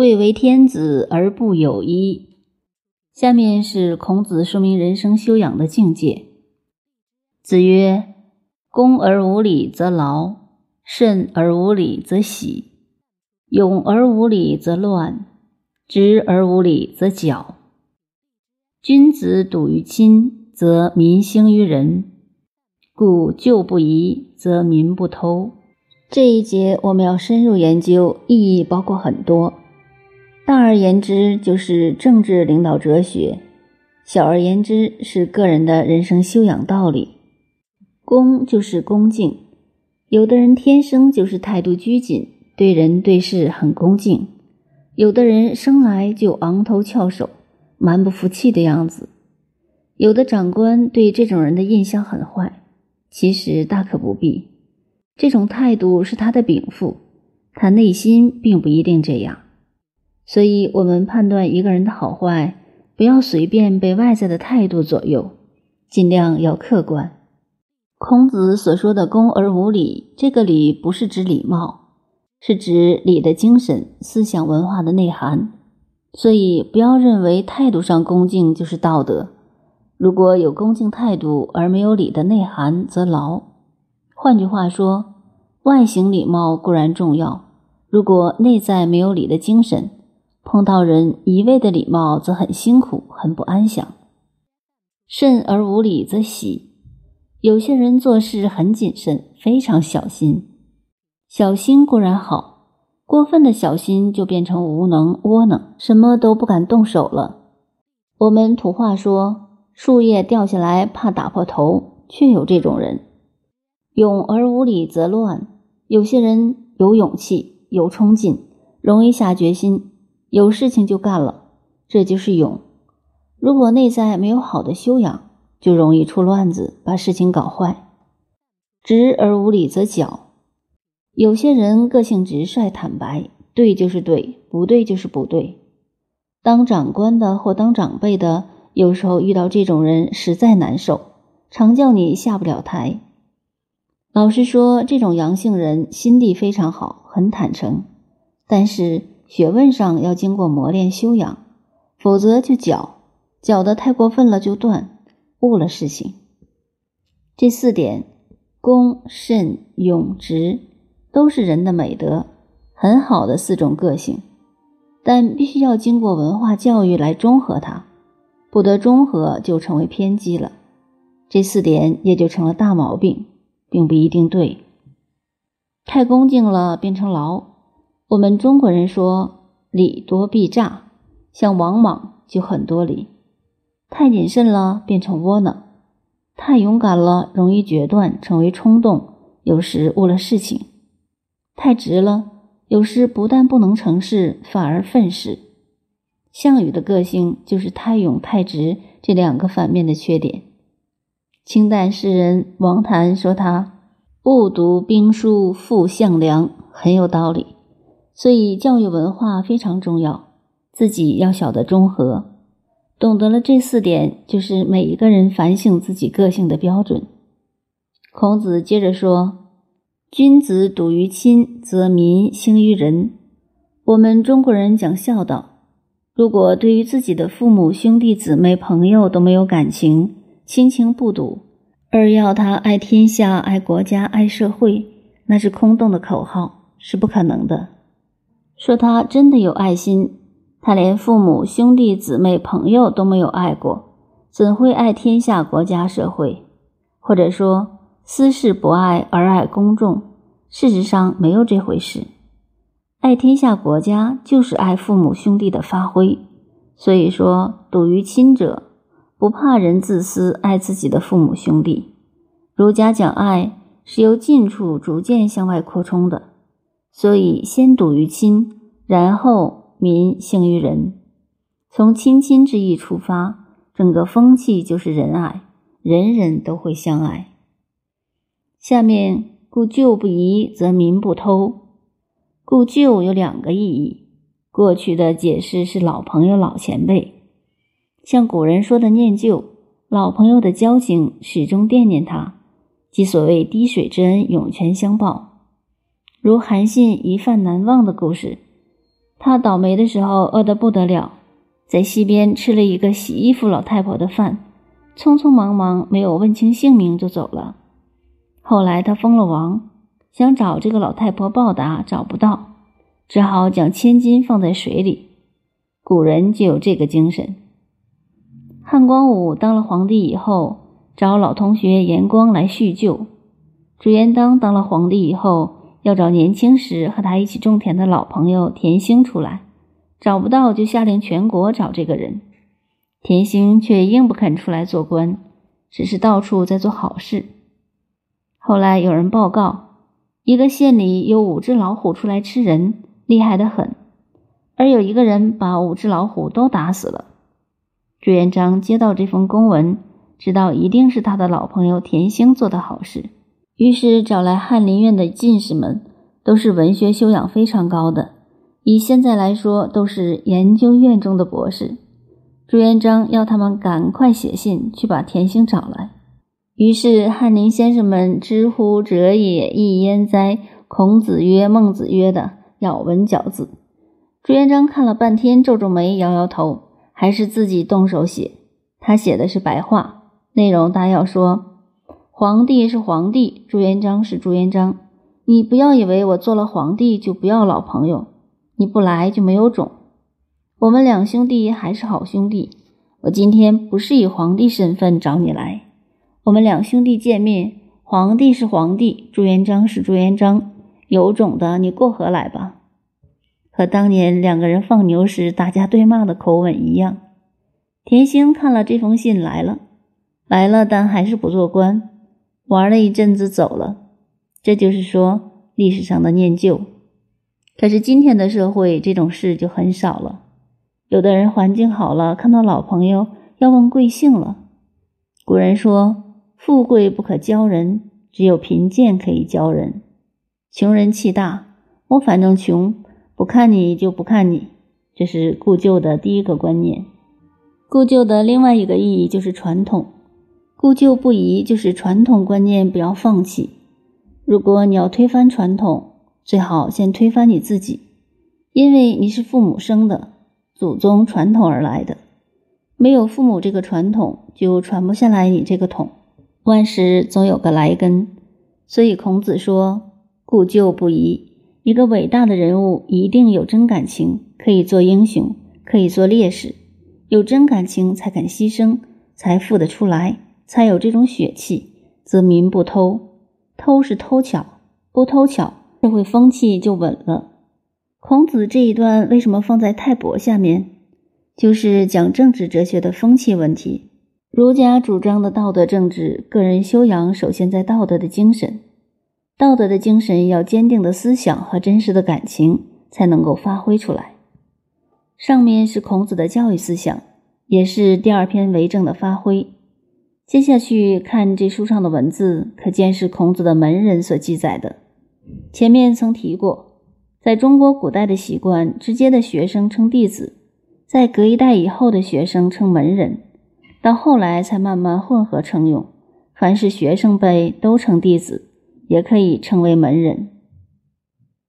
贵为天子而不有医。下面是孔子说明人生修养的境界。子曰：“恭而无礼则劳，慎而无礼则喜，勇而无礼则乱，直而无礼则绞。君子笃于亲，则民兴于仁。故旧不移，则民不偷。”这一节我们要深入研究，意义包括很多。大而言之，就是政治领导哲学；小而言之，是个人的人生修养道理。恭就是恭敬，有的人天生就是态度拘谨，对人对事很恭敬；有的人生来就昂头翘首、蛮不服气的样子。有的长官对这种人的印象很坏，其实大可不必。这种态度是他的禀赋，他内心并不一定这样。所以，我们判断一个人的好坏，不要随便被外在的态度左右，尽量要客观。孔子所说的“恭而无礼”，这个礼不是指礼貌，是指礼的精神、思想文化的内涵。所以，不要认为态度上恭敬就是道德。如果有恭敬态度而没有礼的内涵，则劳。换句话说，外形礼貌固然重要，如果内在没有礼的精神，碰到人一味的礼貌，则很辛苦，很不安详。慎而无礼，则喜。有些人做事很谨慎，非常小心。小心固然好，过分的小心就变成无能、窝囊，什么都不敢动手了。我们土话说，树叶掉下来怕打破头，却有这种人。勇而无礼，则乱。有些人有勇气，有冲劲，容易下决心。有事情就干了，这就是勇。如果内在没有好的修养，就容易出乱子，把事情搞坏。直而无礼则绞。有些人个性直率、坦白，对就是对，不对就是不对。当长官的或当长辈的，有时候遇到这种人实在难受，常叫你下不了台。老实说，这种阳性人心地非常好，很坦诚，但是。学问上要经过磨练修养，否则就搅搅得太过分了就断，误了事情。这四点，恭、慎、勇、直，都是人的美德，很好的四种个性，但必须要经过文化教育来中和它，不得中和就成为偏激了，这四点也就成了大毛病，并不一定对。太恭敬了，变成劳。我们中国人说礼多必诈，像王莽就很多礼；太谨慎了变成窝囊，太勇敢了容易决断成为冲动，有时误了事情；太直了，有时不但不能成事，反而愤世。项羽的个性就是太勇太直这两个反面的缺点。清代诗人王谭说他不读兵书负项梁，很有道理。所以，教育文化非常重要，自己要晓得中和，懂得了这四点，就是每一个人反省自己个性的标准。孔子接着说：“君子笃于亲，则民兴于仁。”我们中国人讲孝道，如果对于自己的父母、兄弟姊妹、朋友都没有感情，亲情不笃，而要他爱天下、爱国家、爱社会，那是空洞的口号，是不可能的。说他真的有爱心，他连父母、兄弟、姊妹、朋友都没有爱过，怎会爱天下、国家、社会？或者说私事不爱而爱公众？事实上没有这回事。爱天下、国家就是爱父母、兄弟的发挥。所以说，笃于亲者，不怕人自私，爱自己的父母兄弟。儒家讲爱是由近处逐渐向外扩充的。所以，先笃于亲，然后民兴于仁。从亲亲之意出发，整个风气就是仁爱，人人都会相爱。下面，故旧不移，则民不偷。故旧有两个意义。过去的解释是老朋友、老前辈，像古人说的念旧，老朋友的交情始终惦念他，即所谓滴水之恩，涌泉相报。如韩信一饭难忘的故事，他倒霉的时候饿得不得了，在溪边吃了一个洗衣服老太婆的饭，匆匆忙忙没有问清姓名就走了。后来他封了王，想找这个老太婆报答，找不到，只好将千金放在水里。古人就有这个精神。汉光武当了皇帝以后，找老同学严光来叙旧；朱元璋当了皇帝以后，要找年轻时和他一起种田的老朋友田兴出来，找不到就下令全国找这个人。田兴却硬不肯出来做官，只是到处在做好事。后来有人报告，一个县里有五只老虎出来吃人，厉害得很，而有一个人把五只老虎都打死了。朱元璋接到这封公文，知道一定是他的老朋友田兴做的好事，于是找来翰林院的进士们，都是文学修养非常高的，以现在来说都是研究院中的博士。朱元璋要他们赶快写信去把田兴找来。于是翰林先生们知乎者也，亦焉哉？孔子曰，孟子曰的咬文嚼字。朱元璋看了半天，皱皱眉，摇摇头。还是自己动手写，他写的是白话，内容大要说：皇帝是皇帝，朱元璋是朱元璋。你不要以为我做了皇帝就不要老朋友，你不来就没有种。我们两兄弟还是好兄弟，我今天不是以皇帝身份找你来。我们两兄弟见面，皇帝是皇帝，朱元璋是朱元璋，有种的你过河来吧。和当年两个人放牛时打架对骂的口吻一样。田兴看了这封信来了，来了，但还是不做官，玩了一阵子走了。这就是说历史上的念旧。可是今天的社会这种事就很少了。有的人环境好了，看到老朋友要问贵姓了。古人说：“富贵不可教人，只有贫贱可以教人。”穷人气大，我反正穷。不看你就不看你，这是故旧的第一个观念。故旧的另外一个意义就是传统，故旧不移就是传统观念不要放弃。如果你要推翻传统，最好先推翻你自己，因为你是父母生的，祖宗传统而来的，没有父母这个传统，就传不下来你这个统。万事总有个来根，所以孔子说：“故旧不移。”一个伟大的人物一定有真感情，可以做英雄，可以做烈士。有真感情才肯牺牲，才富得出来，才有这种血气。则民不偷，偷是偷巧，不偷巧，社会风气就稳了。孔子这一段为什么放在泰伯下面？就是讲政治哲学的风气问题。儒家主张的道德政治，个人修养首先在道德的精神。道德的精神要坚定的思想和真实的感情才能够发挥出来。上面是孔子的教育思想，也是第二篇为政的发挥。接下去看这书上的文字，可见是孔子的门人所记载的。前面曾提过，在中国古代的习惯，直接的学生称弟子，在隔一代以后的学生称门人，到后来才慢慢混合称用，凡是学生辈都称弟子。也可以称为门人。